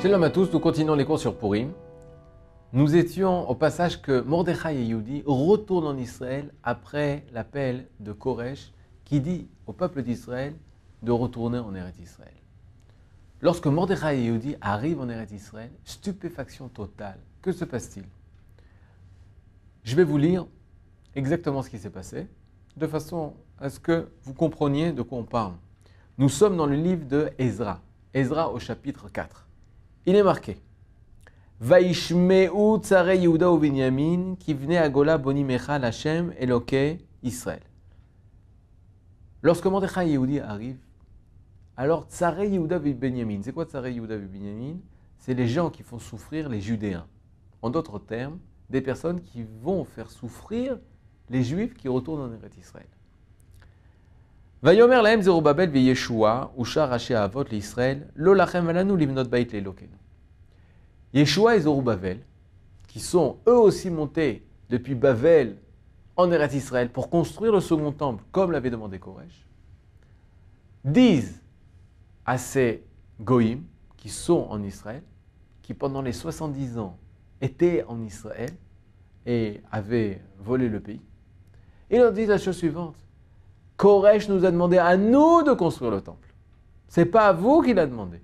Shalom à tous, nous continuons les cours sur Purim. Nous étions au passage que Mordechai et Yehudi retournent en Israël après l'appel de Koresh qui dit au peuple d'Israël de retourner en Eretz Israël. Lorsque Mordechai et Yehudi arrivent en Eretz Israël, stupéfaction totale. Que se passe-t-il? Je vais vous lire exactement ce qui s'est passé, de façon à ce que vous compreniez de quoi on parle. Nous sommes dans le livre de Ezra, Ezra au chapitre 4. Il est marqué Vaishmeu tsare Yehuda ou Binyamin, qui venait à Gola bonimecha Hashem Eloke Israël. Lorsque Mordechai Yehudi arrivent, alors tsare Yehuda et Benyamin, c'est quoi tsare Yehuda Binyamin? C'est les gens qui font souffrir les Judéens. En d'autres termes, des personnes qui vont faire souffrir les Juifs qui retournent en Eretz Israël. Vayomer lahem Zerubabel v'Yeshua, Ushar Avot l'Israël, lo lachem valanu livnot bait le'elokenu. Yeshua et Zorobabel, qui sont eux aussi montés depuis Bavel en Eretz Israël pour construire le second temple, comme l'avait demandé Koresh, disent à ces goïms qui sont en Israël, qui pendant les 70 ans étaient en Israël et avaient volé le pays, ils leur disent la chose suivante Koresh nous a demandé à nous de construire le temple. C'est pas à vous qu'il a demandé.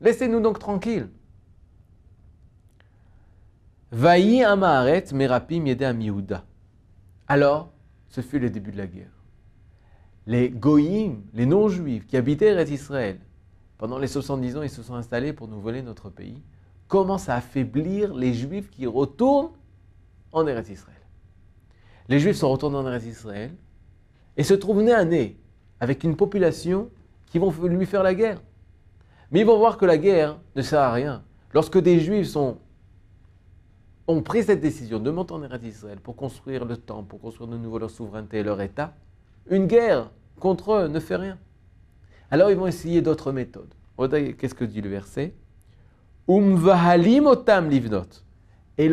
Laissez-nous donc tranquilles. Vaï Amaharet Merapim Yedem Yehuda. Alors, ce fut le début de la guerre. Les Goïm, les non-juifs qui habitaient Eretz Israël, pendant les 70 ans, ils se sont installés pour nous voler notre pays, commencent à affaiblir les juifs qui retournent en Eretz Israël. Les juifs sont retournés en Eretz Israël et se trouvent nez à nez avec une population qui vont lui faire la guerre. Mais ils vont voir que la guerre ne sert à rien. Lorsque des juifs sont ont pris cette décision de monter en Eretz Israël pour construire le temple, pour construire de nouveau leur souveraineté et leur État, une guerre contre eux ne fait rien. Alors ils vont essayer d'autres méthodes. Qu'est-ce que dit le verset? Umvahalim otam livnot. Et,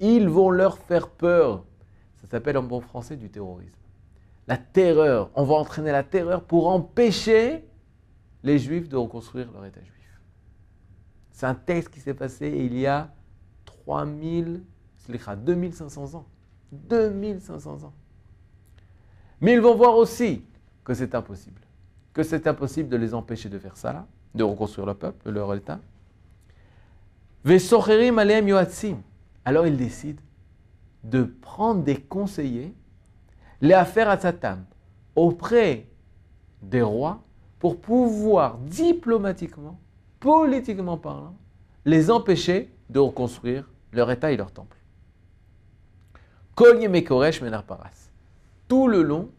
ils vont leur faire peur. Ça s'appelle en bon français du terrorisme. La terreur. On va entraîner la terreur pour empêcher les juifs de reconstruire leur État juif. C'est un texte qui s'est passé il y a 3000, 2500 ans. 2500 ans. Mais ils vont voir aussi que c'est impossible. Que c'est impossible de les empêcher de faire ça là, de reconstruire leur peuple, leur État. Alors ils décident de prendre des conseillers, les affaires à Satan, auprès des rois, pour pouvoir diplomatiquement, politiquement parlant, les empêcher de reconstruire leur État et leur temple. Koresh Menarparas. Tout le long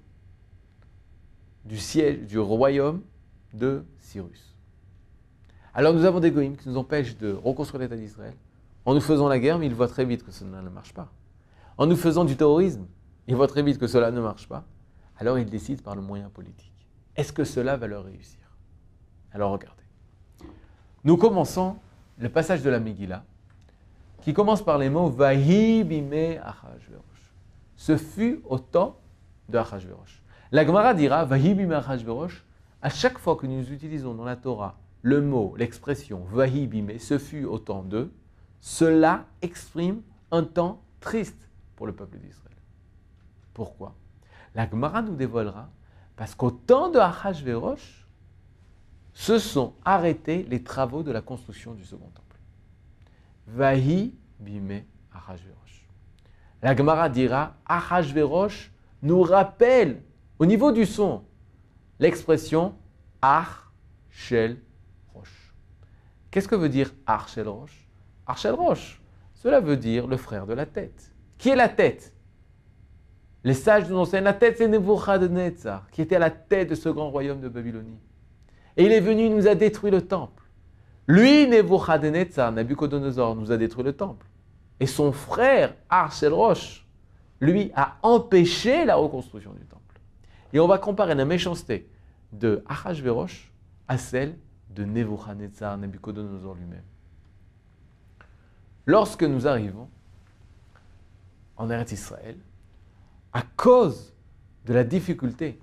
du siège du royaume de Cyrus. Alors nous avons des goïms qui nous empêchent de reconstruire l'État d'Israël en nous faisant la guerre, mais ils voient très vite que cela ne marche pas. En nous faisant du terrorisme, ils voient très vite que cela ne marche pas. Alors ils décident par le moyen politique. Est-ce que cela va leur réussir? Alors regardez. Nous commençons le passage de la Megillah qui commence par les mots Vahi bime Achashverosh. Ce fut au temps de Achashverosh. La Gemara dira Vahi bime Achashverosh. À chaque fois que nous utilisons dans la Torah le mot, l'expression Vahi bime, ce fut au temps de, cela exprime un temps triste pour le peuple d'Israël. Pourquoi? La Gemara nous dévoilera parce qu'au temps de Achashverosh, se sont arrêtés les travaux de la construction du second temple. Vahi bime Achashverosh. La Gemara dira Achashverosh nous rappelle au niveau du son l'expression Ach Shel Rosh. Qu'est-ce que veut dire Rosh? Ach Shel Rosh, cela veut dire le frère de la tête. Qui est la tête? Les sages nous enseignent la tête, c'est Nebuchadnezzar, qui était à la tête de ce grand royaume de Babylonie. Et il est venu, il nous a détruit le temple. Lui, Nebuchadnezzar, Nabucodonosor, nous a détruit le temple. Et son frère, Arshel Roche, lui, a empêché la reconstruction du temple. Et on va comparer la méchanceté de Achashverosh à celle de Nebuchadnezzar, Nabucodonosor lui-même. Lorsque nous arrivons en Eretz Israël, à cause de la difficulté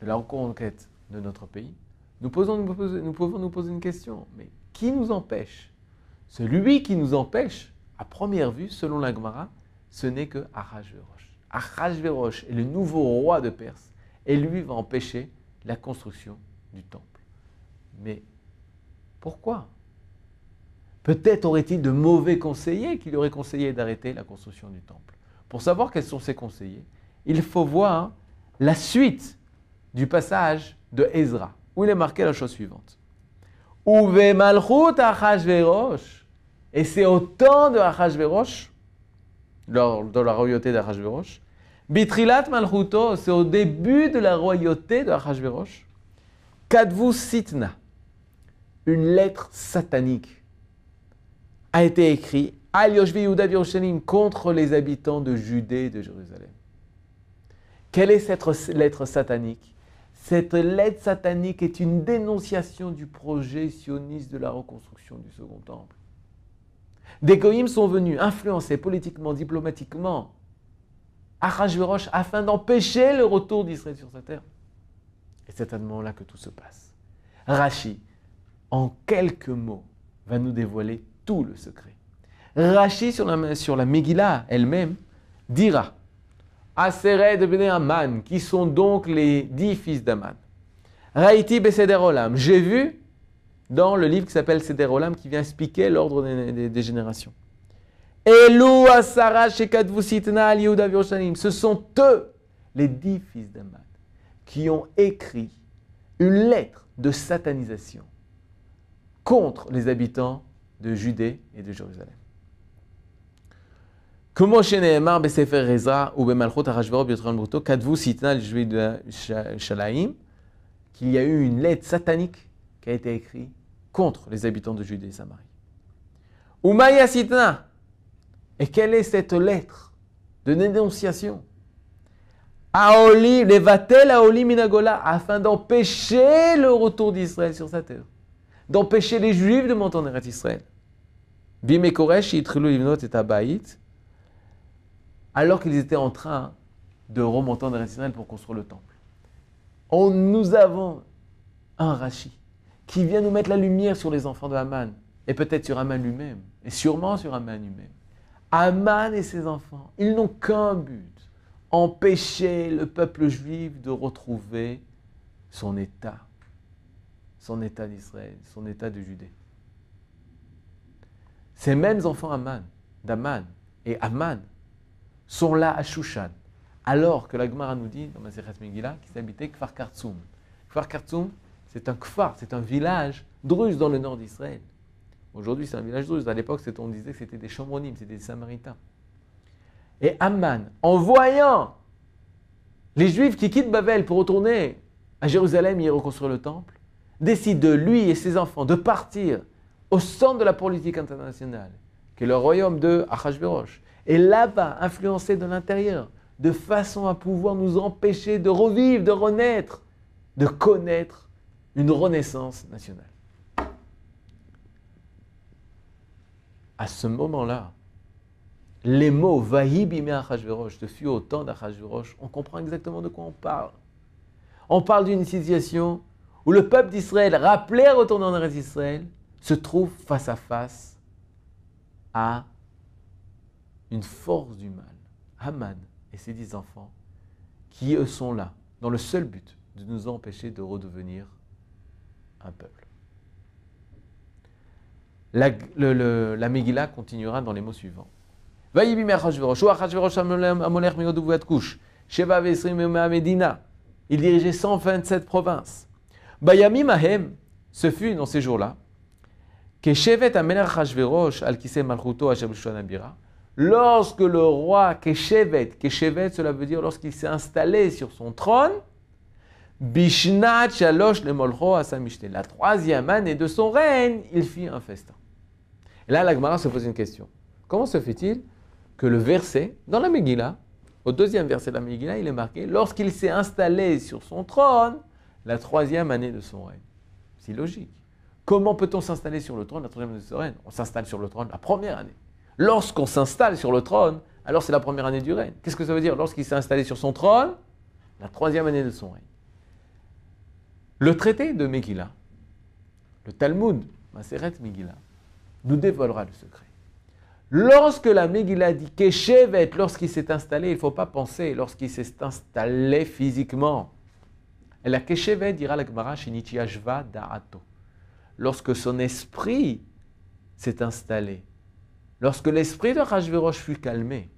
de la reconquête de notre pays, nous, pouvons nous poser une question. Mais qui nous empêche? Celui qui nous empêche, à première vue, selon la Gemara, ce n'est que Ahashverosh. Ahashverosh est le nouveau roi de Perse et lui va empêcher la construction du temple. Mais pourquoi? Peut-être aurait-il de mauvais conseillers qui lui auraient conseillé d'arrêter la construction du temple. Pour savoir quels sont ces conseillers, il faut voir la suite du passage de Ezra, où il est marqué la chose suivante. Uve malchut Achashverosh. Et c'est au temps de Achashverosh, de la royauté d'Achashverosh, Bitrilat malchuto, c'est au début de la royauté de Achashverosh, Kadvu Sitna, une lettre satanique, a été écrite Al contre les habitants de Judée et de Jérusalem. Quelle est cette lettre satanique? Cette lettre satanique est une dénonciation du projet sioniste de la reconstruction du Second Temple. Des goïms sont venus influencer politiquement, diplomatiquement Achashverosh afin d'empêcher le retour d'Israël sur sa terre. Et c'est à ce moment-là que tout se passe. Rachi, en quelques mots, va nous dévoiler tout le secret. Rachi sur la, sur la Megillah elle-même dira Aseret de Aman, qui sont donc les dix fils d'Aman. Raïti Beseder Olam, j'ai vu dans le livre qui s'appelle Seder Olam, qui vient expliquer l'ordre des, générations. Elou Ce sont eux, les dix fils d'Aman, qui ont écrit une lettre de satanisation contre les habitants de Judée et de Jérusalem. Comment chez Nehemar, Besefer Reza ou Bemalchot Arashvarot Biotron Bruto, Kadvu Sitna, le juif de Shalaim, qu'il y a eu une lettre satanique qui a été écrite contre les habitants de Judée et Samarie. Umaya Sitna, et quelle est cette lettre de dénonciation? Aoli, levatel Aoli Minagola, afin d'empêcher le retour d'Israël sur sa terre, d'empêcher les Juifs de monter en Israël. Bimekoresh, Itrilu, Livnot et Tabaït, alors qu'ils étaient en train de remonter en Israël pour construire le temple. On, nous avons un Rashi qui vient nous mettre la lumière sur les enfants de et peut-être sur Haman lui-même, et sûrement sur Haman lui-même. Haman et ses enfants, ils n'ont qu'un but, empêcher le peuple juif de retrouver son état, son état d'Israël, son état de Judée. Ces mêmes enfants d'Aman et Haman sont là à Shushan, alors que la Gemara nous dit dans Masechet Megillah qu'ils habitaient Kfar Kartsum. Kfar Kartsum, c'est un kfar, c'est un village druze dans le nord d'Israël. Aujourd'hui, c'est un village druze. À l'époque, on disait que c'était des Chomronim, c'était des Samaritains. Et Amman, en voyant les Juifs qui quittent Babel pour retourner à Jérusalem et y reconstruire le temple, décide de lui et ses enfants de partir au centre de la politique internationale, qui est le royaume de Achashverosh, et là-bas influencer de l'intérieur, de façon à pouvoir nous empêcher de revivre, de renaître, de connaître une renaissance nationale. À ce moment-là, les mots Vahib Achashverosh, de fut au temps d'Achashverosh, on comprend exactement de quoi on parle. On parle d'une situation où le peuple d'Israël, rappelé à retourner en Israël, se trouve face à face à une force du mal, Haman et ses dix enfants, qui eux sont là, dans le seul but de nous empêcher de redevenir un peuple. La, Megillah continuera dans les mots suivants. Il dirigeait 127 provinces. Bayami ce fut dans ces jours-là, que Shevet Amelech Hashverosh al Malchuto Abira, lorsque le roi Keshevet, Keshevet cela veut dire lorsqu'il s'est installé sur son trône, Bishnat Shalosh le Molcho La troisième année de son règne, il fit un festin. Et là, la se pose une question. Comment se fait-il que le verset, dans la Megillah, au deuxième verset de la Megillah, il est marqué lorsqu'il s'est installé sur son trône, la troisième année de son règne? C'est logique. Comment peut-on s'installer sur le trône la troisième année de son règne? On s'installe sur le trône la première année. Lorsqu'on s'installe sur le trône, alors c'est la première année du règne. Qu'est-ce que ça veut dire Lorsqu'il s'est installé sur son trône, la troisième année de son règne. Le traité de Megillah, le Talmud Maseret Megillah, nous dévoilera le secret. Lorsque la Megillah dit Keshevet, lorsqu'il s'est installé, il ne faut pas penser lorsqu'il s'est installé physiquement. Et la Keshevet dira la Gemara Shinichiashva Da'ato. Lorsque son esprit s'est installé, lorsque l'esprit de Rajverosh fut calmé,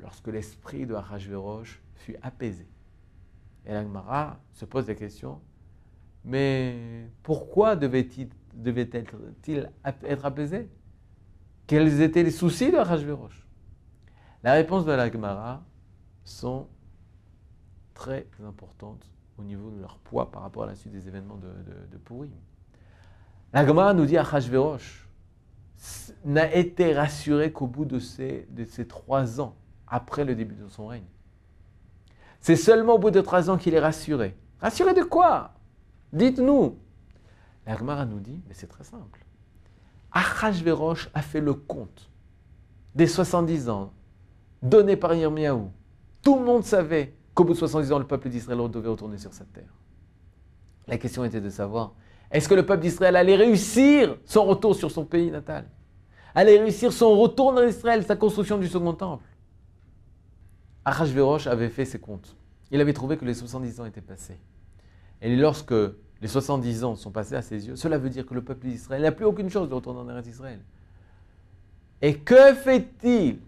lorsque l'esprit de Rajverosh fut apaisé. Et la Gemara se pose la question mais pourquoi devait-il devait être, être apaisé? Quels étaient les soucis de Rajverosh? La réponse de la Gemara sont très importantes au niveau de leur poids par rapport à la suite des événements de, de, Purim. La Gemara nous dit à Rajverosh n'a été rassuré qu'au bout de ces, trois ans, après le début de son règne. C'est seulement au bout de trois ans qu'il est rassuré. Rassuré de quoi? Dites-nous. La nous dit, mais c'est très simple. Achashverosh a fait le compte des 70 ans donnés par Yirmiyahu. Tout le monde savait qu'au bout de 70 ans, le peuple d'Israël devait retourner sur sa terre. La question était de savoir, est-ce que le peuple d'Israël allait réussir son retour sur son pays natal? Allait réussir son retour dans Israël, sa construction du second temple Achashverosh avait fait ses comptes. Il avait trouvé que les 70 ans étaient passés. Et lorsque les 70 ans sont passés à ses yeux, cela veut dire que le peuple d'Israël n'a plus aucune chose de retourner en Eretz Israël. Et que fait-il?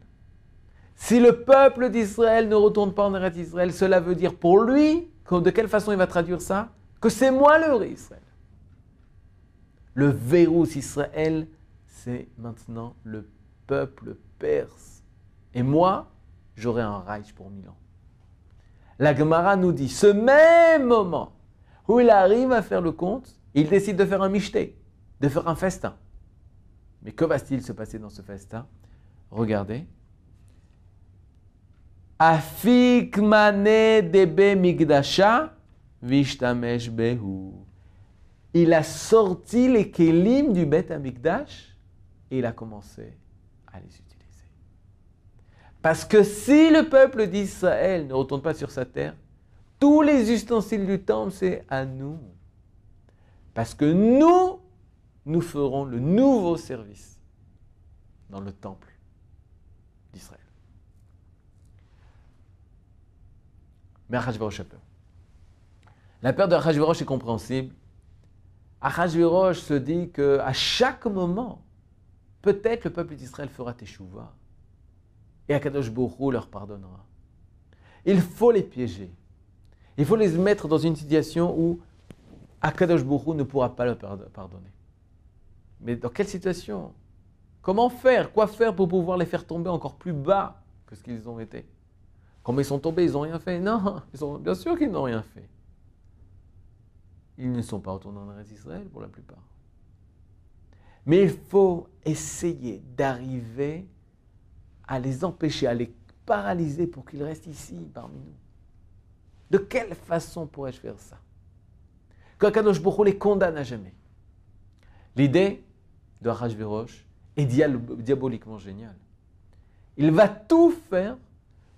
Si le peuple d'Israël ne retourne pas en Eretz Israël Cela veut dire pour lui, de quelle façon il va traduire ça? Que c'est moi le vrai Israël. Le verrou Israël, c'est maintenant le peuple perse. Et moi, j'aurai un Reich pour mille ans. La Gemara nous dit, ce même moment où il arrive à faire le compte, il décide de faire un michté, de faire un festin. Mais que va-t-il se passer dans ce festin? Regardez. Migdasha vishtamesh behu. Il a sorti les kelim du Bet Amikdash et il a commencé à les utiliser. Parce que si le peuple d'Israël ne retourne pas sur sa terre, tous les ustensiles du temple, c'est à nous. Parce que nous, nous ferons le nouveau service dans le temple d'Israël. Mais Achashverosh a peur. La peur de Achashverosh est compréhensible. Achashverosh se dit qu'à chaque moment, peut-être le peuple d'Israël fera teshuva. Et Akadosh Borou leur pardonnera. Il faut les piéger. Il faut les mettre dans une situation où Akadosh Bourou ne pourra pas leur pardonner. Mais dans quelle situation? Comment faire? Quoi faire pour pouvoir les faire tomber encore plus bas que ce qu'ils ont été? Comment ils sont tombés, ils n'ont rien fait? Non, bien sûr qu'ils n'ont rien fait. Ils ne sont pas retournés en Israël pour la plupart. Mais il faut essayer d'arriver à les empêcher, à les paralyser pour qu'ils restent ici parmi nous. De quelle façon pourrais-je faire ça? Qu'Akadosh Boko les condamne à jamais. L'idée de Hachverosh est diaboliquement géniale. Il va tout faire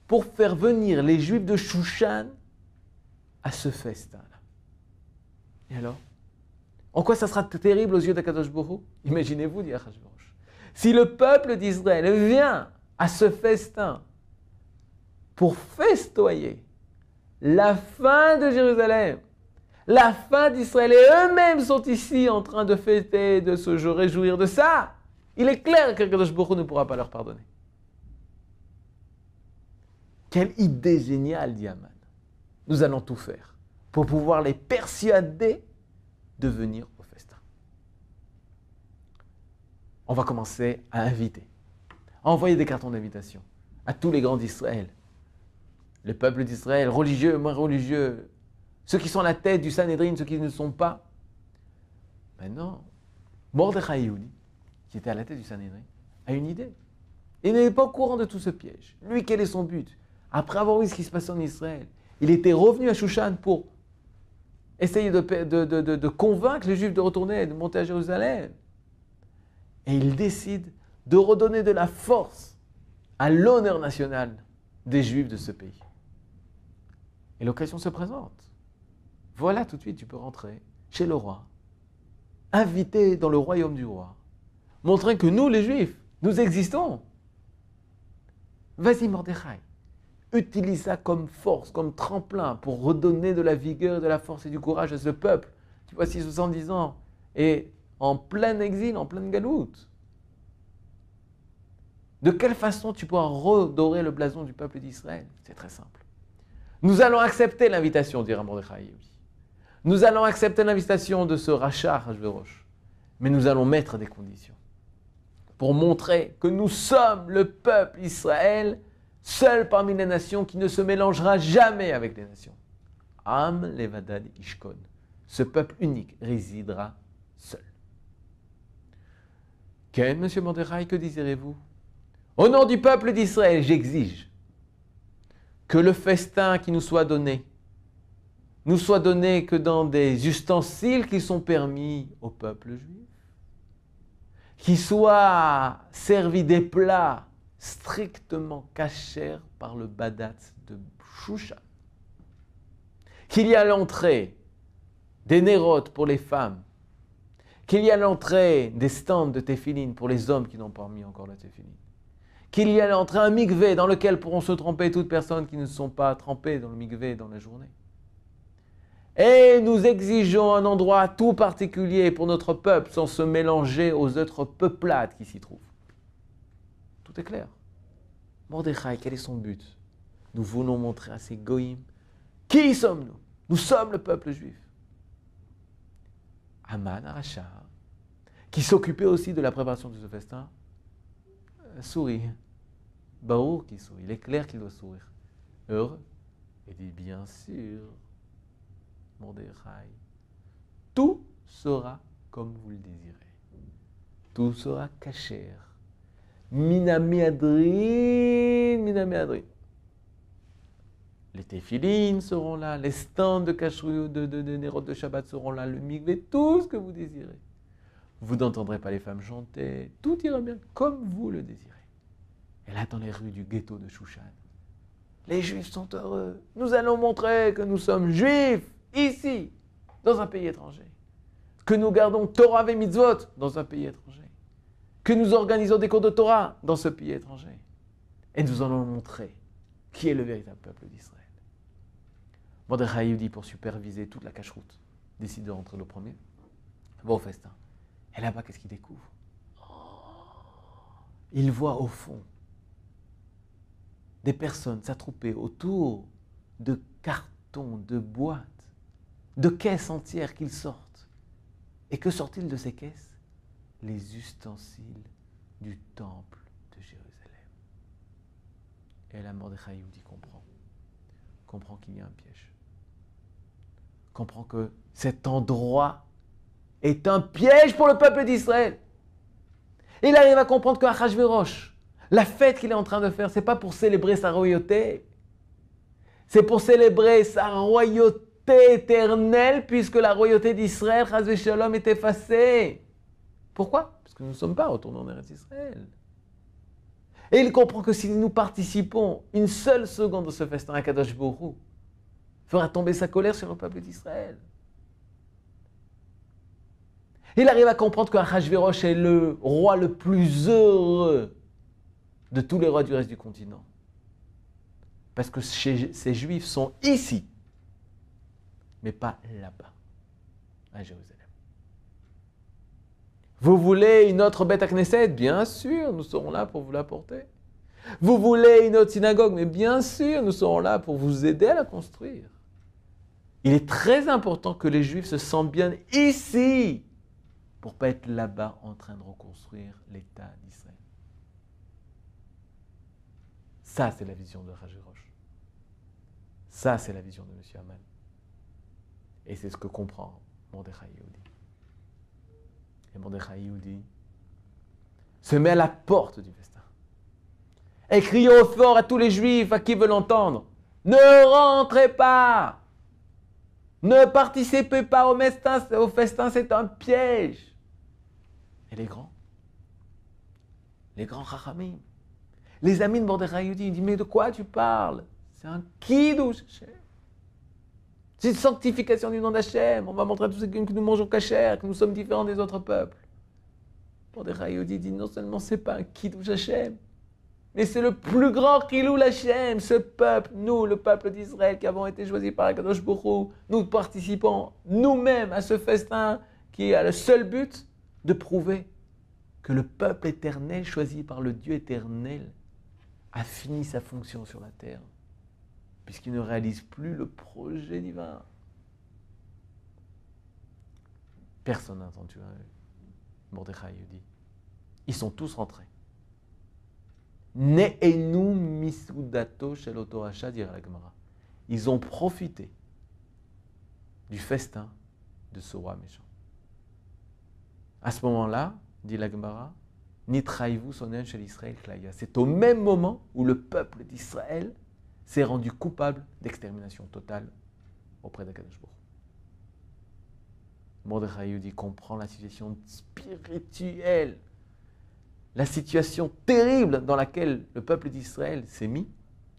pour faire venir les Juifs de Shushan à ce festin-là. Et alors? En quoi ça sera terrible aux yeux d'Akadosh Boko Imaginez-vous, dit Hachverosh. Si le peuple d'Israël vient à ce festin pour festoyer la fin de Jérusalem, la fin d'Israël, et eux-mêmes sont ici en train de fêter, de se réjouir de ça, il est clair que Kadosh ne pourra pas leur pardonner. Quelle idée géniale, dit Aman. Nous allons tout faire pour pouvoir les persuader de venir au festin. On va commencer à inviter, à envoyer des cartons d'invitation à tous les grands d'Israël, le peuple d'Israël, religieux, moins religieux, ceux qui sont à la tête du Sanhedrin, ceux qui ne sont pas. Mais non, Mordechai qui était à la tête du Sanhedrin, a une idée. Il n'est pas au courant de tout ce piège. Lui, quel est son but? Après avoir vu ce qui se passait en Israël, il était revenu à Shushan pour essayer de, convaincre les Juifs de retourner, de monter à Jérusalem. Et il décide de redonner de la force à l'honneur national des Juifs de ce pays. Et l'occasion se présente. Voilà, tout de suite, tu peux rentrer chez le roi invités dans le royaume du roi, montrant que nous, les Juifs, nous existons. Vas-y, Mordechai, utilise ça comme force, comme tremplin pour redonner de la vigueur, de la force et du courage à ce peuple qui, voici 70 ans, est en plein exil, en pleine galoute. De quelle façon tu pourras redorer le blason du peuple d'Israël? C'est très simple. Nous allons accepter l'invitation, dira Mordechai. Nous allons accepter l'invitation de ce rachat Hachverosh. Mais nous allons mettre des conditions pour montrer que nous sommes le peuple Israël, seul parmi les nations qui ne se mélangera jamais avec les nations. Am levadad ishkon. Ce peuple unique résidera seul. Ken, monsieur Mordechai, que désirez-vous? Au nom du peuple d'Israël, j'exige que le festin qui nous soit donné nous soit donné que dans des ustensiles qui sont permis au peuple juif, qui soient servis des plats strictement cachés par le badat de Shushan, qu'il y a l'entrée des nérotes pour les femmes, qu'il y a l'entrée des stands de téphiline pour les hommes qui n'ont pas mis encore la téphiline, qu'il y a l'entrée un mikvé dans lequel pourront se tromper toutes personnes qui ne sont pas trempées dans le mikvé dans la journée. Et nous exigeons un endroit tout particulier pour notre peuple sans se mélanger aux autres peuplades qui s'y trouvent. Tout est clair. Mordechai, quel est son but? Nous voulons montrer à ces goïms qui sommes-nous? Nous sommes le peuple juif. Aman Aracha, qui s'occupait aussi de la préparation de ce festin, euh, sourit. Baour qui sourit. Il est clair qu'il doit sourire. Heureux. Il dit bien sûr. Mordechai. Tout sera comme vous le désirez. Tout sera caché. Minami adrin, minami adrin. Les téphilines seront là, les stands de de, de, de, de Shabbat seront là, le migvé, tout ce que vous désirez. Vous n'entendrez pas les femmes chanter, tout ira bien comme vous le désirez. Et là, dans les rues du ghetto de Shushan, les juifs sont heureux. Nous allons montrer que nous sommes juifs ici, dans un pays étranger. Que nous gardons Torah et mitzvot dans un pays étranger. Que nous organisons des cours de Torah dans ce pays étranger. Et nous allons montrer qui est le véritable peuple d'Israël. Mordechai pour superviser toute la cache-route, décide de rentrer le premier, va au festin. Et là-bas, qu'est-ce qu'il découvre? Il voit au fond des personnes s'attrouper autour de cartons, de boîtes, de caisses entières qu'ils sortent. Et que sortent-ils de ces caisses? Les ustensiles du temple de Jérusalem. Et la mort de dit comprend. Comprend qu'il y a un piège. Comprend que cet endroit est un piège pour le peuple d'Israël. Il arrive à comprendre que Achashverosh, la fête qu'il est en train de faire, c'est pas pour célébrer sa royauté. C'est pour célébrer sa royauté éternel puisque la royauté d'Israël, Shalom, est effacée. Pourquoi? Parce que nous ne sommes pas retournés en Eretz Israël. Et il comprend que si nous participons une seule seconde de ce festin à Kadosh Borou, fera tomber sa colère sur le peuple d'Israël. Il arrive à comprendre que Achashverosh est le roi le plus heureux de tous les rois du reste du continent. Parce que ces juifs sont ici mais pas là-bas, à Jérusalem. Vous voulez une autre bête à Knesset Bien sûr, nous serons là pour vous l'apporter. Vous voulez une autre synagogue? Mais bien sûr, nous serons là pour vous aider à la construire. Il est très important que les Juifs se sentent bien ici pour pas être là-bas en train de reconstruire l'État d'Israël. Ça, c'est la vision de Roche. Ça, c'est la vision de M. Aman. Et c'est ce que comprend Mordechai Yehudi. Et Mordechai Yehudi se met à la porte du festin. Et crie au fort à tous les juifs à qui veulent l'entendre. Ne rentrez pas Ne participez pas au festin, au festin c'est un piège. Et les grands Les grands rachamim les amis de Mordechai Yehudi, ils disent Mais de quoi tu parles? C'est un kidouche, C'est une sanctification du nom d'Hachem. On va montrer à tous que nous mangeons cachère, que nous sommes différents des autres peuples. Mordechai dit non seulement c'est pas un kiddush Hachem, mais c'est le plus grand Khilou Hachem, ce peuple, nous, le peuple d'Israël qui avons été choisis par Akadosh Baruch nous participons nous-mêmes à ce festin qui a le seul but de prouver que le peuple éternel choisi par le Dieu éternel a fini sa fonction sur la terre, puisqu'il ne réalise plus le projet divin. Personne n'a entendu Mordechai dit. Ils sont tous rentrés. Ne'enu misudato shel dira la Gemara. Ils ont profité du festin de ce roi méchant. À ce moment-là, dit la Gemara, Nitraïvu sonen shel Israël klaya. C'est au même moment où le peuple d'Israël s'est rendu coupable d'extermination totale auprès d'Akadosh Mordechai dit comprend la situation spirituelle la situation terrible dans laquelle le peuple d'Israël s'est mis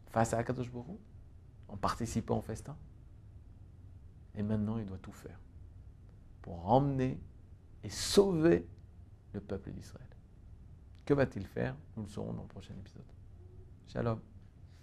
face à Akadosh en participant au festin. Et maintenant, il doit tout faire pour emmener et sauver le peuple d'Israël. Que va-t-il faire? Nous le saurons dans le prochain épisode. Shalom.